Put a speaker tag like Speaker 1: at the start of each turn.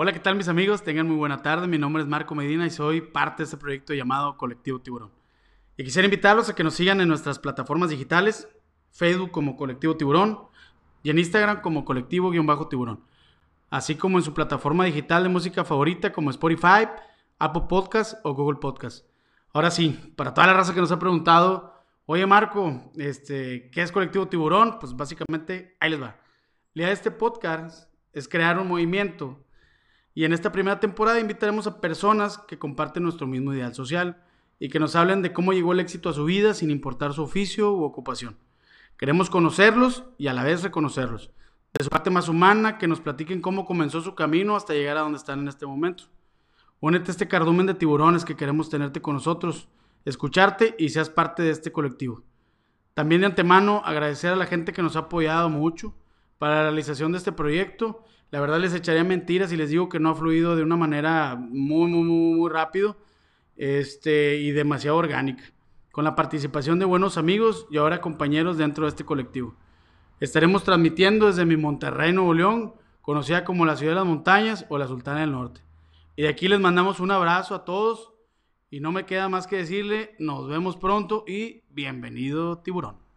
Speaker 1: Hola, ¿qué tal mis amigos? Tengan muy buena tarde. Mi nombre es Marco Medina y soy parte de este proyecto llamado Colectivo Tiburón. Y quisiera invitarlos a que nos sigan en nuestras plataformas digitales, Facebook como Colectivo Tiburón y en Instagram como Colectivo-Tiburón, así como en su plataforma digital de música favorita como Spotify, Apple Podcast o Google Podcast. Ahora sí, para toda la raza que nos ha preguntado, oye Marco, este, ¿qué es Colectivo Tiburón? Pues básicamente ahí les va. La idea de este podcast es crear un movimiento y en esta primera temporada invitaremos a personas que comparten nuestro mismo ideal social y que nos hablen de cómo llegó el éxito a su vida sin importar su oficio u ocupación. Queremos conocerlos y a la vez reconocerlos. De su parte más humana, que nos platiquen cómo comenzó su camino hasta llegar a donde están en este momento. Únete a este cardumen de tiburones que queremos tenerte con nosotros, escucharte y seas parte de este colectivo. También de antemano agradecer a la gente que nos ha apoyado mucho para la realización de este proyecto la verdad les echaría mentiras si les digo que no ha fluido de una manera muy, muy, muy, muy rápido este, y demasiado orgánica, con la participación de buenos amigos y ahora compañeros dentro de este colectivo. Estaremos transmitiendo desde mi Monterrey, Nuevo León, conocida como la Ciudad de las Montañas o la Sultana del Norte. Y de aquí les mandamos un abrazo a todos y no me queda más que decirle, nos vemos pronto y bienvenido tiburón.